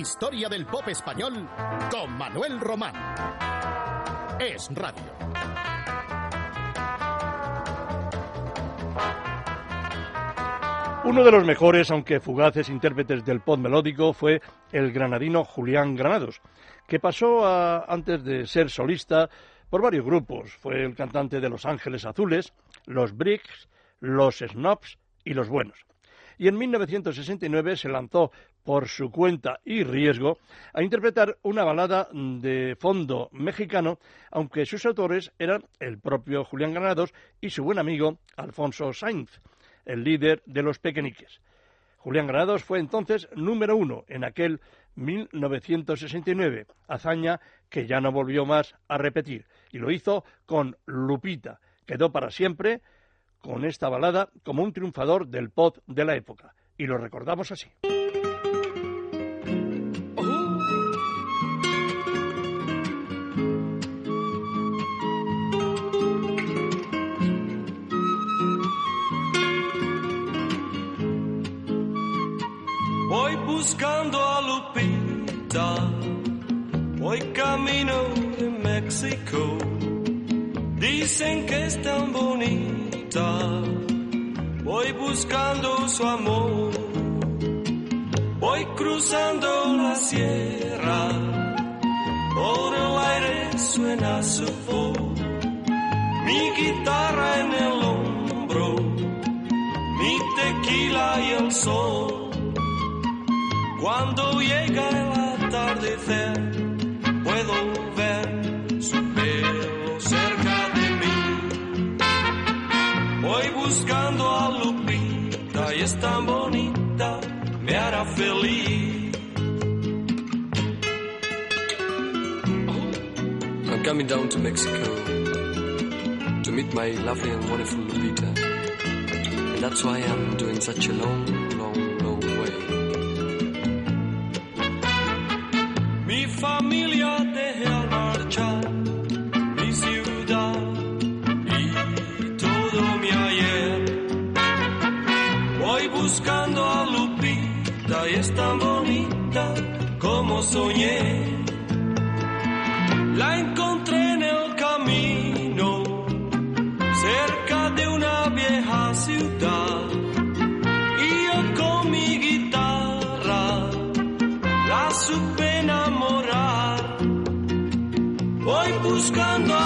Historia del pop español con Manuel Román. Es Radio. Uno de los mejores, aunque fugaces intérpretes del pop melódico fue el granadino Julián Granados, que pasó a, antes de ser solista por varios grupos. Fue el cantante de Los Ángeles Azules, Los Bricks, Los Snobs y Los Buenos. Y en 1969 se lanzó por su cuenta y riesgo a interpretar una balada de fondo mexicano, aunque sus autores eran el propio Julián Granados y su buen amigo Alfonso Sainz el líder de los pequeñiques. Julián Granados fue entonces número uno en aquel 1969, hazaña que ya no volvió más a repetir, y lo hizo con Lupita. Quedó para siempre con esta balada como un triunfador del pop de la época, y lo recordamos así. Dicen que es tan bonita. Voy buscando su amor. Voy cruzando la sierra. Por el aire suena su voz. Mi guitarra en el hombro. Mi tequila y el sol cuando llega el atardecer, puedo feliz. I'm coming down to Mexico to meet my lovely and wonderful Lupita. And that's why I'm doing such a long familia dejé al buscando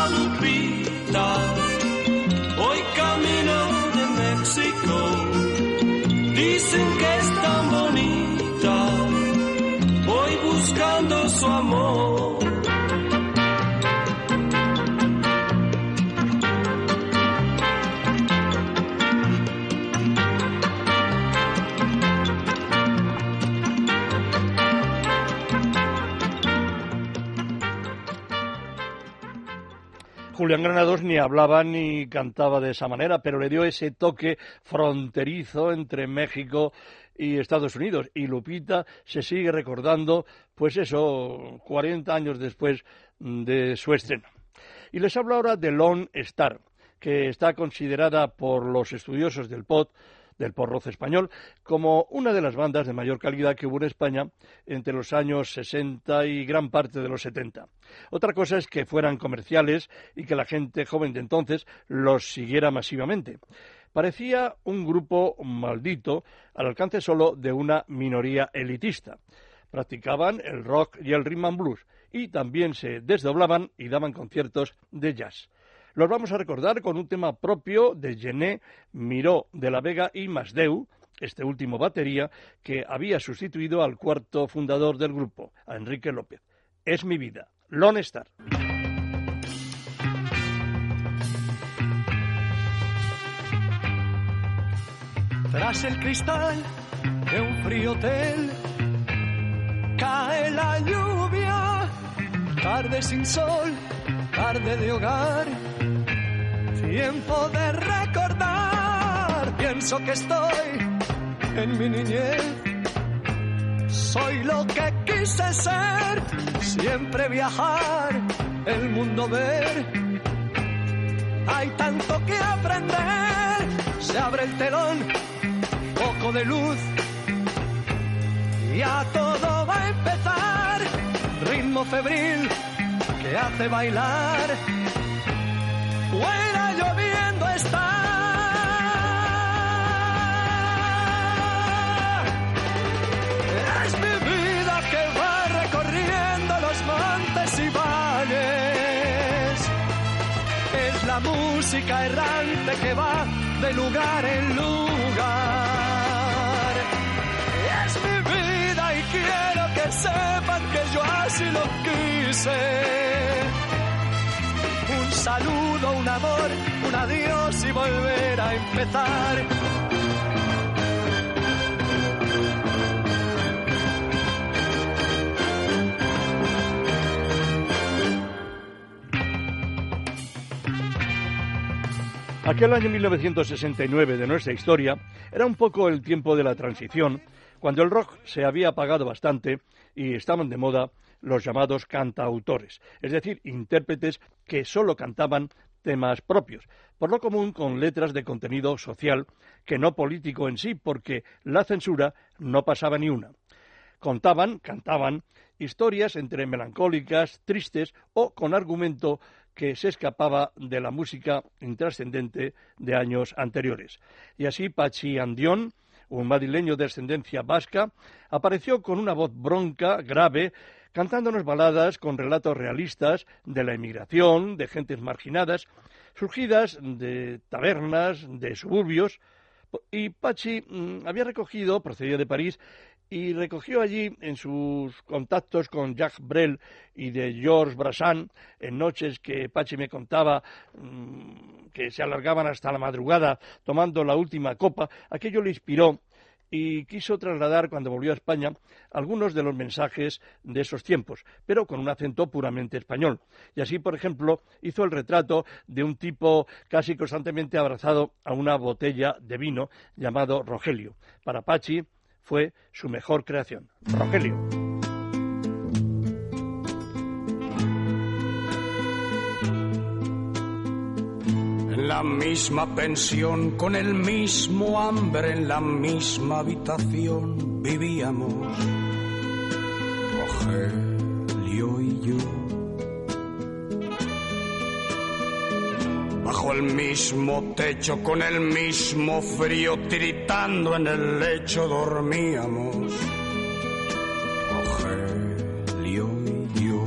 Julián Granados ni hablaba ni cantaba de esa manera, pero le dio ese toque fronterizo entre México y Estados Unidos. Y Lupita se sigue recordando, pues eso, 40 años después de su estreno. Y les hablo ahora de Lone Star, que está considerada por los estudiosos del pop del porroz español, como una de las bandas de mayor calidad que hubo en España entre los años 60 y gran parte de los 70. Otra cosa es que fueran comerciales y que la gente joven de entonces los siguiera masivamente. Parecía un grupo maldito al alcance solo de una minoría elitista. Practicaban el rock y el rhythm and blues y también se desdoblaban y daban conciertos de jazz. Los vamos a recordar con un tema propio de Gené Miró de la Vega y Masdeu, este último batería, que había sustituido al cuarto fundador del grupo, a Enrique López. Es mi vida, Lone Star. Tras el cristal de un frío hotel cae la lluvia, tarde sin sol, tarde de hogar. Tiempo de recordar, pienso que estoy en mi niñez. Soy lo que quise ser, siempre viajar, el mundo ver. Hay tanto que aprender, se abre el telón, poco de luz. Ya todo va a empezar, ritmo febril que hace bailar. Fuera lloviendo está. Es mi vida que va recorriendo los montes y valles. Es la música errante que va de lugar en lugar. Es mi vida y quiero que sepan que yo así lo quise. Un saludo, un amor, un adiós y volver a empezar. Aquel año 1969 de nuestra historia era un poco el tiempo de la transición, cuando el rock se había apagado bastante y estaban de moda los llamados cantautores, es decir, intérpretes que solo cantaban temas propios, por lo común con letras de contenido social, que no político en sí, porque la censura no pasaba ni una. Contaban, cantaban, historias entre melancólicas, tristes o con argumento que se escapaba de la música intrascendente de años anteriores. Y así Pachi Andión, un madrileño de ascendencia vasca, apareció con una voz bronca, grave, cantándonos baladas con relatos realistas de la emigración, de gentes marginadas, surgidas de tabernas, de suburbios, y Pachi mm, había recogido, procedía de París, y recogió allí en sus contactos con Jacques Brel y de Georges Brassan, en noches que Pachi me contaba mmm, que se alargaban hasta la madrugada tomando la última copa, aquello le inspiró y quiso trasladar cuando volvió a España algunos de los mensajes de esos tiempos, pero con un acento puramente español. Y así, por ejemplo, hizo el retrato de un tipo casi constantemente abrazado a una botella de vino llamado Rogelio. Para Pachi, fue su mejor creación. Rogelio. En la misma pensión, con el mismo hambre, en la misma habitación vivíamos. Rogelio y yo. Bajo el mismo techo, con el mismo frío, tiritando en el lecho dormíamos. Rogelio y yo.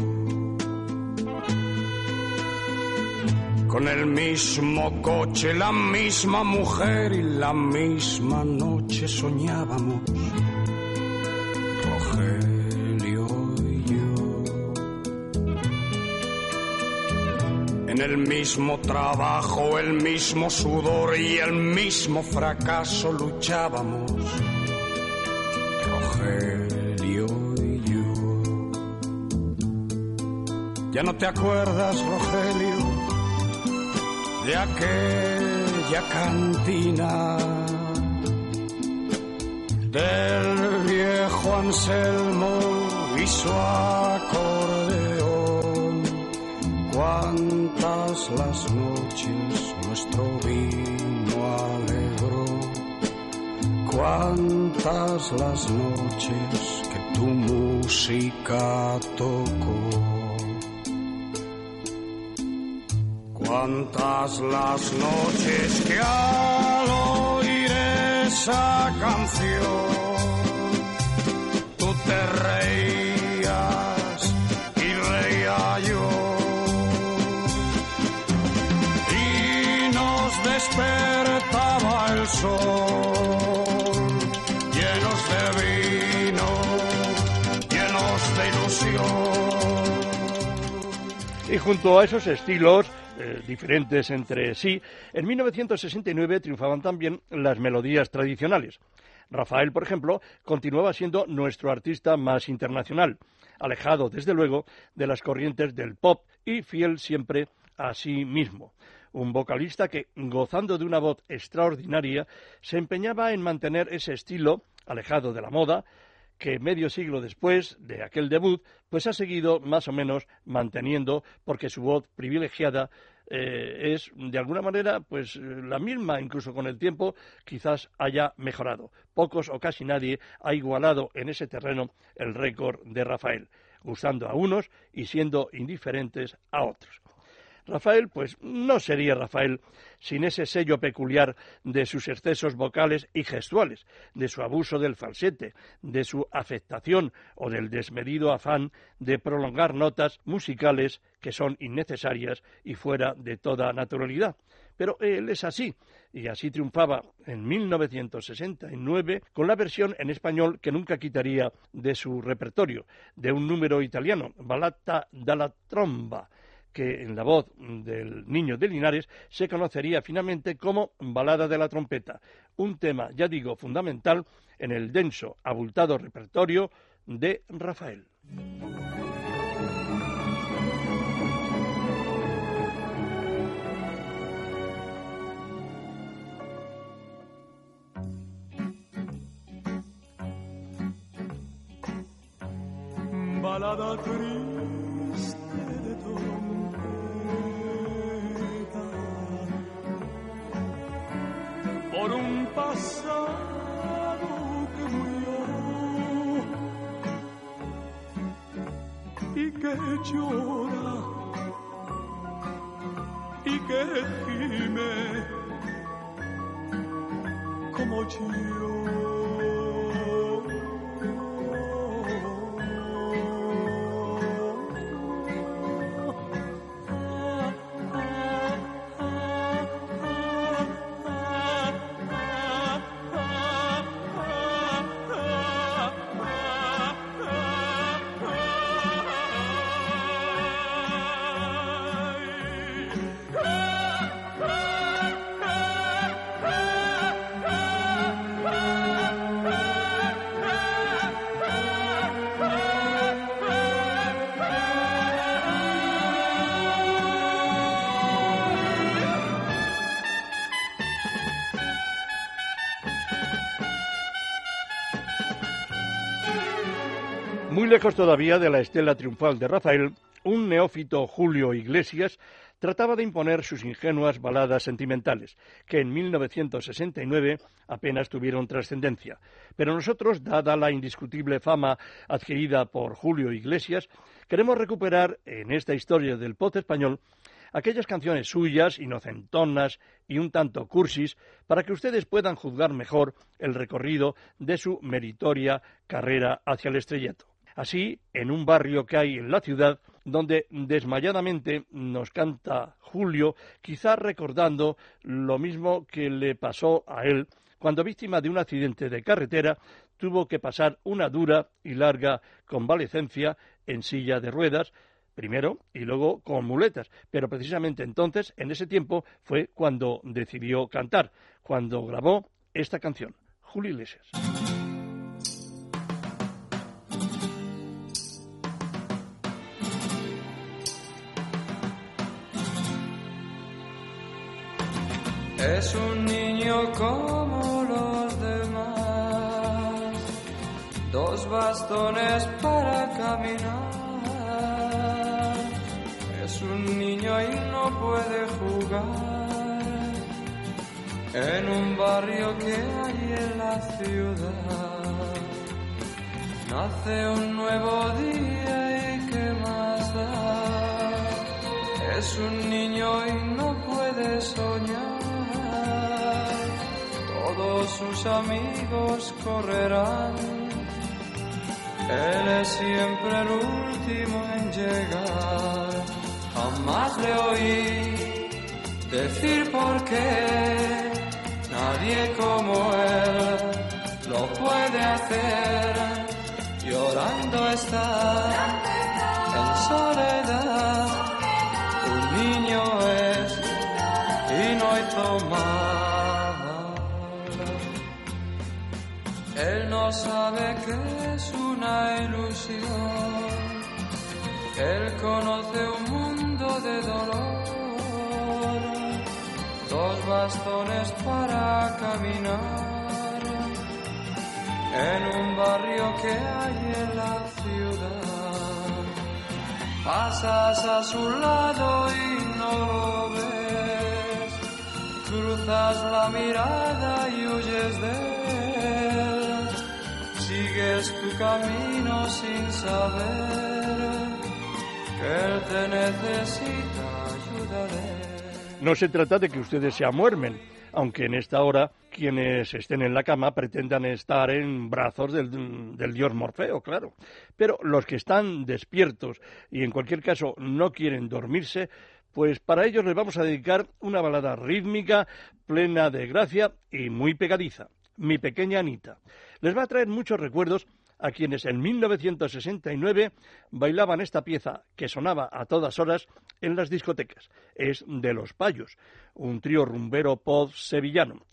Con el mismo coche, la misma mujer y la misma noche soñábamos. En el mismo trabajo, el mismo sudor y el mismo fracaso luchábamos. Rogelio y yo. Ya no te acuerdas, Rogelio, de aquella cantina del viejo Anselmo y su acordeón. Las noches nuestro vino alegró, cuántas las noches que tu música tocó. Cuántas las noches que al oír esa canción llenos de vino, llenos de ilusión. Y junto a esos estilos eh, diferentes entre sí, en 1969 triunfaban también las melodías tradicionales. Rafael, por ejemplo, continuaba siendo nuestro artista más internacional, alejado, desde luego, de las corrientes del pop y fiel siempre a sí mismo. Un vocalista que, gozando de una voz extraordinaria, se empeñaba en mantener ese estilo, alejado de la moda, que medio siglo después de aquel debut, pues ha seguido más o menos manteniendo, porque su voz privilegiada eh, es de alguna manera pues la misma, incluso con el tiempo quizás haya mejorado. Pocos o casi nadie ha igualado en ese terreno el récord de Rafael, gustando a unos y siendo indiferentes a otros. Rafael, pues no sería Rafael sin ese sello peculiar de sus excesos vocales y gestuales, de su abuso del falsete, de su afectación o del desmedido afán de prolongar notas musicales que son innecesarias y fuera de toda naturalidad. Pero él es así, y así triunfaba en 1969 con la versión en español que nunca quitaría de su repertorio, de un número italiano, Ballata dalla Tromba, que en la voz del niño de Linares se conocería finalmente como Balada de la Trompeta, un tema, ya digo, fundamental en el denso, abultado repertorio de Rafael. Balada por un pasado que murió. Y que llora. Y que gime. Como yo. Lejos todavía de la estela triunfal de Rafael, un neófito Julio Iglesias trataba de imponer sus ingenuas baladas sentimentales, que en 1969 apenas tuvieron trascendencia. Pero nosotros, dada la indiscutible fama adquirida por Julio Iglesias, queremos recuperar en esta historia del pop español aquellas canciones suyas, inocentonas y un tanto cursis, para que ustedes puedan juzgar mejor el recorrido de su meritoria carrera hacia el estrellato. Así, en un barrio que hay en la ciudad, donde desmayadamente nos canta Julio, quizá recordando lo mismo que le pasó a él cuando víctima de un accidente de carretera tuvo que pasar una dura y larga convalecencia en silla de ruedas, primero y luego con muletas. Pero precisamente entonces, en ese tiempo, fue cuando decidió cantar, cuando grabó esta canción, Julio Iglesias. Es un niño como los demás, dos bastones para caminar. Es un niño y no puede jugar en un barrio que hay en la ciudad. Nace un nuevo día y qué más da. Es un niño y no puede soñar todos sus amigos correrán. Él es siempre el último en llegar. Jamás le oí decir por qué nadie como él lo puede hacer. Llorando está en soledad. Un niño es y no hizo más. Sabe que es una ilusión. Él conoce un mundo de dolor. Dos bastones para caminar en un barrio que hay en la ciudad. Pasas a su lado y no lo ves. Cruzas la mirada y huyes de él. Sigues tu camino sin saber que él te necesita, ayudaré. No se trata de que ustedes se amuermen, aunque en esta hora quienes estén en la cama pretendan estar en brazos del, del, dios Morfeo, claro. Pero los que están despiertos y en cualquier caso no quieren dormirse, pues para ellos les vamos a dedicar una balada rítmica, plena de gracia y muy pegadiza. Mi pequeña Anita. Les va a traer muchos recuerdos a quienes en 1969 bailaban esta pieza que sonaba a todas horas en las discotecas. Es de Los Payos, un trío rumbero pop sevillano.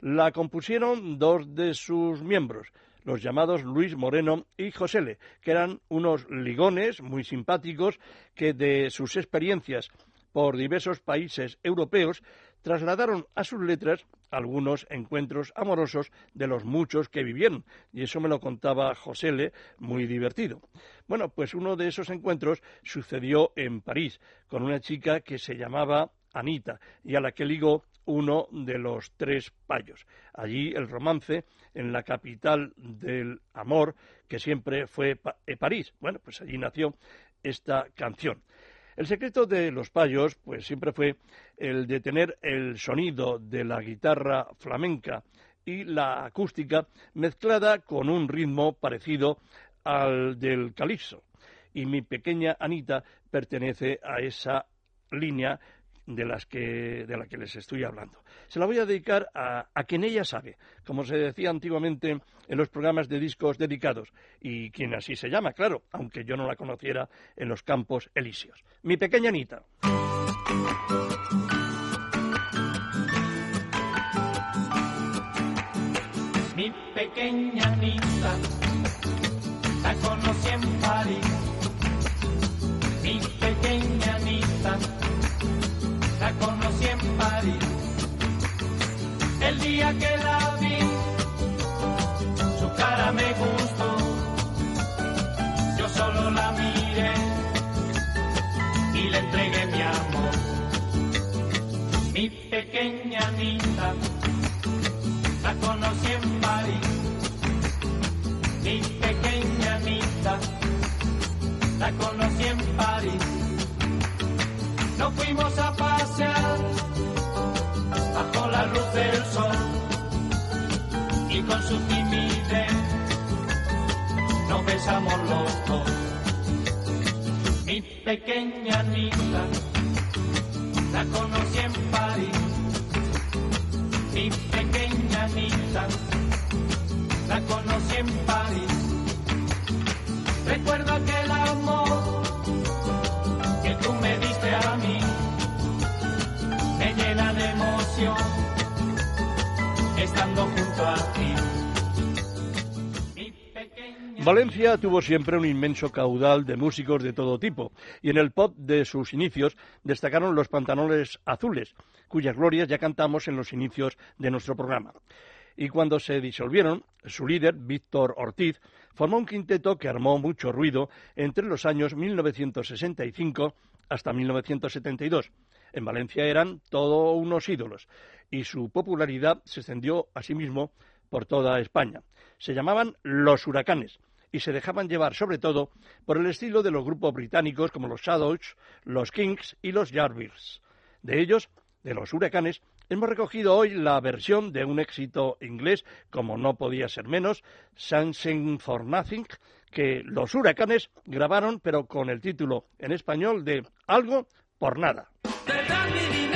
La compusieron dos de sus miembros, los llamados Luis Moreno y Josele, que eran unos ligones muy simpáticos que de sus experiencias por diversos países europeos trasladaron a sus letras algunos encuentros amorosos de los muchos que vivieron, y eso me lo contaba Josele, muy divertido. Bueno, pues uno de esos encuentros sucedió en París, con una chica que se llamaba Anita, y a la que ligó uno de los tres payos. Allí el romance en la capital del amor, que siempre fue eh, París. Bueno, pues allí nació esta canción. El secreto de los payos, pues siempre fue el de tener el sonido de la guitarra flamenca y la acústica mezclada con un ritmo parecido al del calipso. Y mi pequeña Anita pertenece a esa línea de, las que, de la que les estoy hablando. Se la voy a dedicar a, a, quien ella sabe, como se decía antiguamente en los programas de discos dedicados, y quien así se llama, claro, aunque yo no la conociera en los campos elíseos. Mi pequeña Anita. Mi pequeña Anita, la conocí en París. Día que la vi, su cara me gustó. Yo solo la miré y le entregué mi amor. Mi pequeña Anita, la conocí en París. Mi pequeña Anita, la conocí en París. Nos fuimos a pasear bajo la luz del sol y con su timidez nos besamos los dos. Mi pequeña Anita la conocí en París. Mi pequeña Anita la conocí en París. Recuerdo aquel amor que tú me diste a mí me llena de emoción estando junto a ti. Valencia tuvo siempre un inmenso caudal de músicos de todo tipo, y en el pop de sus inicios destacaron los pantalones azules, cuyas glorias ya cantamos en los inicios de nuestro programa. Y cuando se disolvieron, su líder, Víctor Ortiz, formó un quinteto que armó mucho ruido entre los años 1965 hasta 1972. En Valencia eran todos unos ídolos y su popularidad se extendió asimismo por toda España. Se llamaban los huracanes y se dejaban llevar sobre todo por el estilo de los grupos británicos como los Shadows, los Kings y los Yardbirds. De ellos, de los huracanes, hemos recogido hoy la versión de un éxito inglés, como no podía ser menos, Something for Nothing, que los huracanes grabaron, pero con el título en español de Algo por nada. Te dan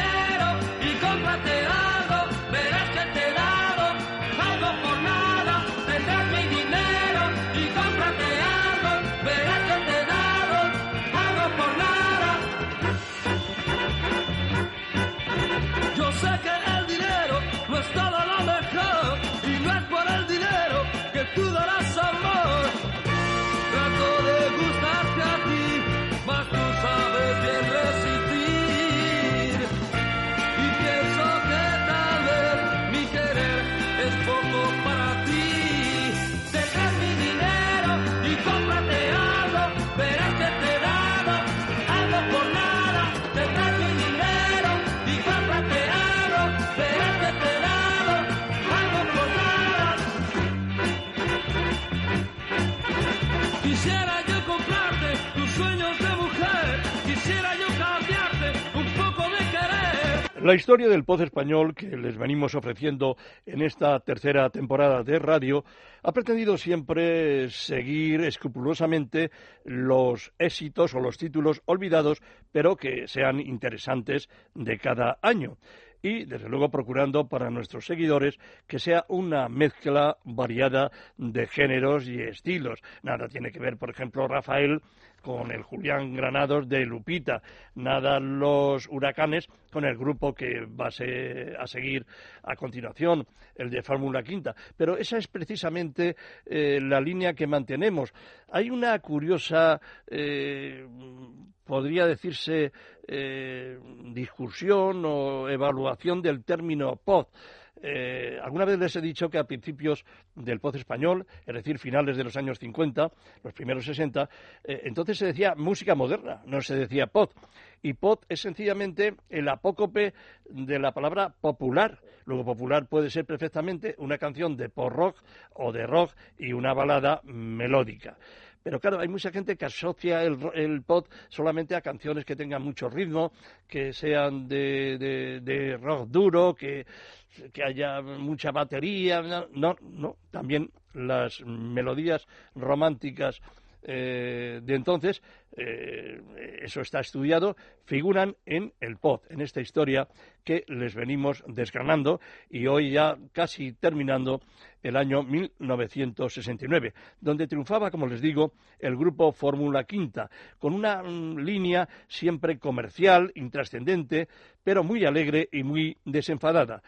La historia del Poz español que les venimos ofreciendo en esta tercera temporada de radio ha pretendido siempre seguir escrupulosamente los éxitos o los títulos olvidados, pero que sean interesantes de cada año y, desde luego, procurando para nuestros seguidores que sea una mezcla variada de géneros y estilos. Nada tiene que ver, por ejemplo, Rafael con el Julián Granados de Lupita, nada los huracanes con el grupo que va a, seguir a continuación, el de Fórmula Quinta. Pero esa es precisamente eh, la línea que mantenemos. Hay una curiosa, eh, podría decirse, eh, discusión o evaluación del término pod. Eh, alguna vez les he dicho que a principios del poz español, es decir, finales de los años 50, los primeros 60, eh, entonces se decía música moderna, no se decía pod. Y pod es sencillamente el apócope de la palabra popular. Luego, popular puede ser perfectamente una canción de pop rock o de rock y una balada melódica. Pero claro, hay mucha gente que asocia el, el pop solamente a canciones que tengan mucho ritmo, que sean de, rock duro, que, que haya mucha batería. No, no, también las melodías románticas eh, de entonces, eh, eso está estudiado, figuran en el pod, en esta historia que les venimos desgranando y hoy ya casi terminando el año 1969, donde triunfaba, como les digo, el grupo Fórmula Quinta, con una mm, línea siempre comercial, intrascendente, pero muy alegre y muy desenfadada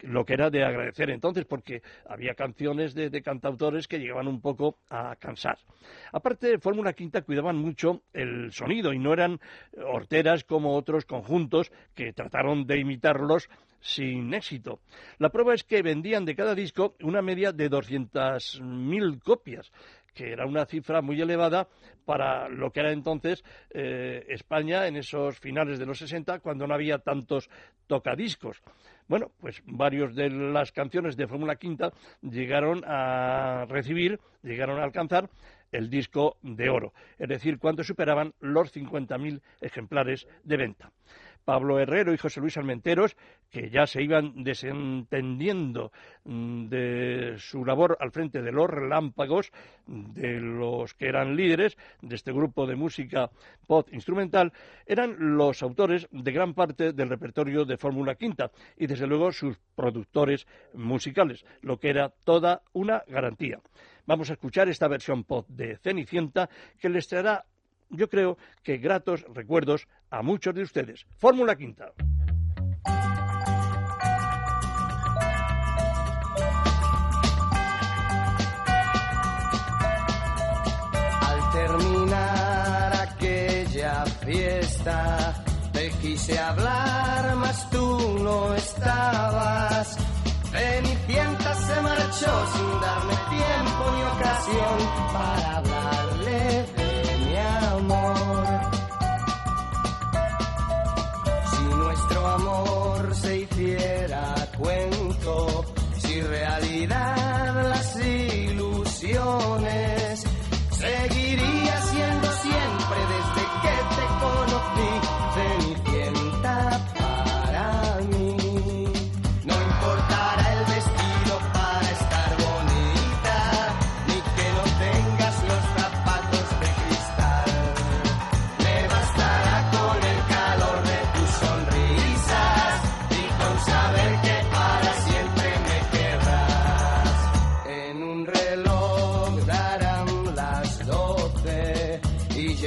lo que era de agradecer entonces, porque había canciones de, cantautores que llegaban un poco a cansar. Aparte, Fórmula Quinta cuidaban mucho el sonido y no eran horteras como otros conjuntos que trataron de imitarlos sin éxito. La prueba es que vendían de cada disco una media de 200.000 copias que era una cifra muy elevada para lo que era entonces eh, España en esos finales de los 60, cuando no había tantos tocadiscos. Bueno, pues varios de las canciones de Fórmula Quinta llegaron a recibir, llegaron a alcanzar el disco de oro, es decir, cuando superaban los 50.000 ejemplares de venta. Pablo Herrero y José Luis Almenteros, que ya se iban desentendiendo mm, de su labor al frente de los relámpagos, de los que eran líderes de este grupo de música pop instrumental, eran los autores de gran parte del repertorio de Fórmula Quinta y desde luego sus productores musicales, lo que era toda una garantía. Vamos a escuchar esta versión pop de Cenicienta que les traerá yo creo que gratos recuerdos a muchos de ustedes. Fórmula Quinta. Al terminar aquella fiesta, te quise hablar, mas tú no estabas. Cenicienta se marchó sin darme tiempo ni ocasión para hablarle si nuestro amor se hiciera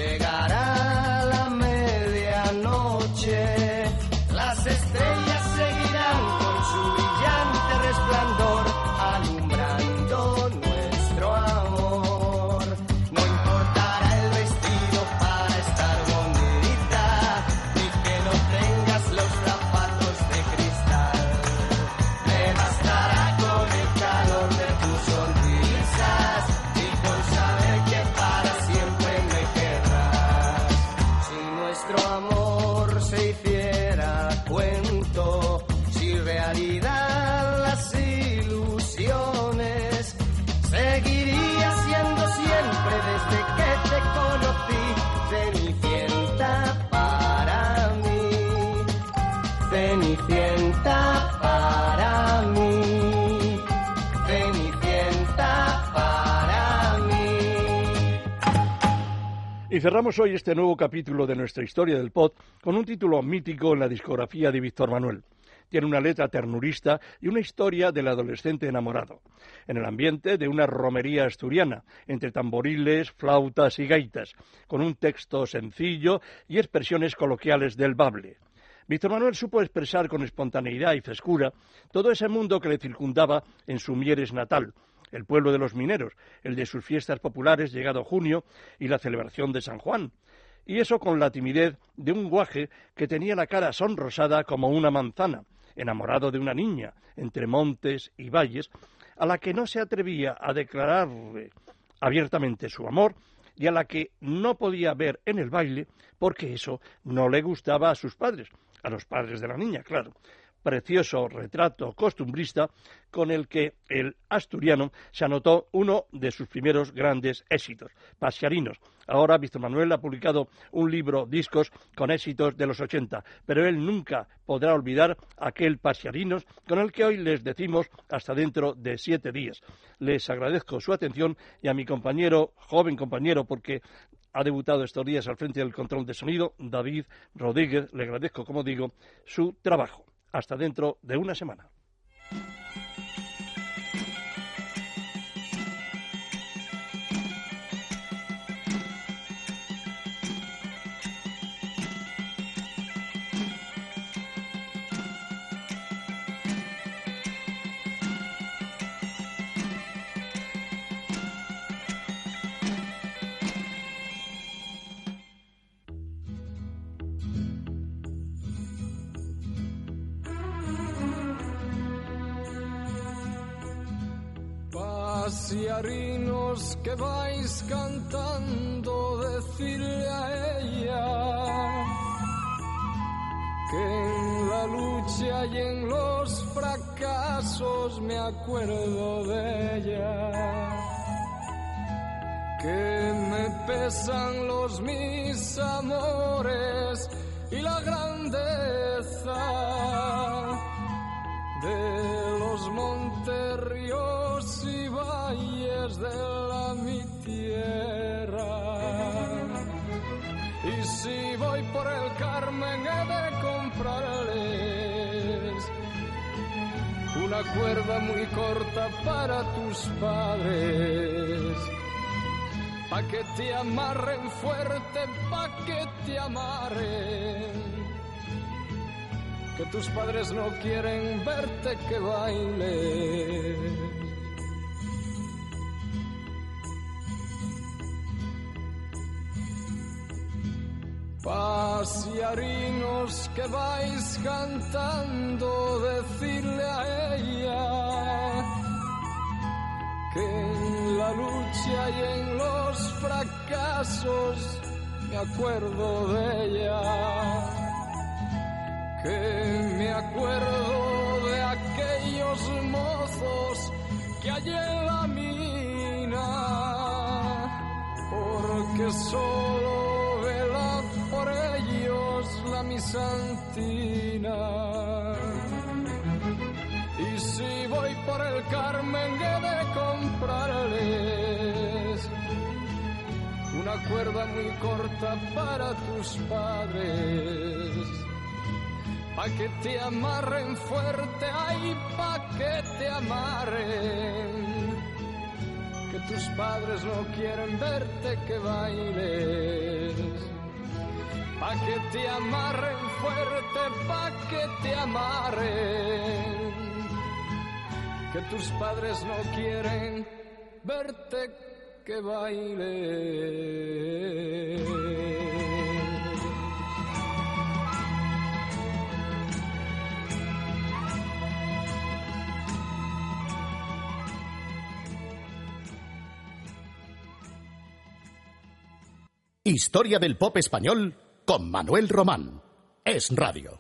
llegar. Y cerramos hoy este nuevo capítulo de nuestra historia del pod con un título mítico en la discografía de Víctor Manuel. Tiene una letra ternurista y una historia del adolescente enamorado, en el ambiente de una romería asturiana, entre tamboriles, flautas y gaitas, con un texto sencillo y expresiones coloquiales del bable. Víctor Manuel supo expresar con espontaneidad y frescura todo ese mundo que le circundaba en su Mieres natal, el pueblo de los mineros, el de sus fiestas populares llegado junio y la celebración de San Juan. Y eso con la timidez de un guaje que tenía la cara sonrosada como una manzana, enamorado de una niña, entre montes y valles, a la que no se atrevía a declararle abiertamente su amor y a la que no podía ver en el baile porque eso no le gustaba a sus padres, a los padres de la niña, claro precioso retrato costumbrista con el que el asturiano se anotó uno de sus primeros grandes éxitos, Pasiarinos. Ahora Víctor Manuel ha publicado un libro discos con éxitos de los 80, pero él nunca podrá olvidar aquel Pasiarinos con el que hoy les decimos hasta dentro de siete días. Les agradezco su atención y a mi compañero, joven compañero, porque ha debutado estos días al frente del control de sonido, David Rodríguez, le agradezco, como digo, su trabajo. Hasta dentro de una semana. Pasiarinos que vais cantando, decirle a ella que en la lucha y en los fracasos me acuerdo de ella. Que me pesan los mis amores y la grandeza de los valles de la mi tierra. Y si voy por el Carmen he de comprarles una cuerda muy corta para tus padres. Pa' que te amarren fuerte, pa' que te amarren que tus padres no quieren verte que baile. Pasiarinos que vais cantando, decirle a ella que en la lucha y en los fracasos me acuerdo de ella que me acuerdo de aquellos mozos que hay en la mina, porque solo ellos la misantina. Y si voy por el Carmen he de comprarles una cuerda muy corta para tus padres pa' que te amarren fuerte, ay, pa' que te amarren. Que tus padres no quieren verte que bailes. Pa' que te amarren fuerte, pa' que te amarren. Que tus padres no quieren verte que bailes. Historia del pop español con Manuel Román. Es Radio.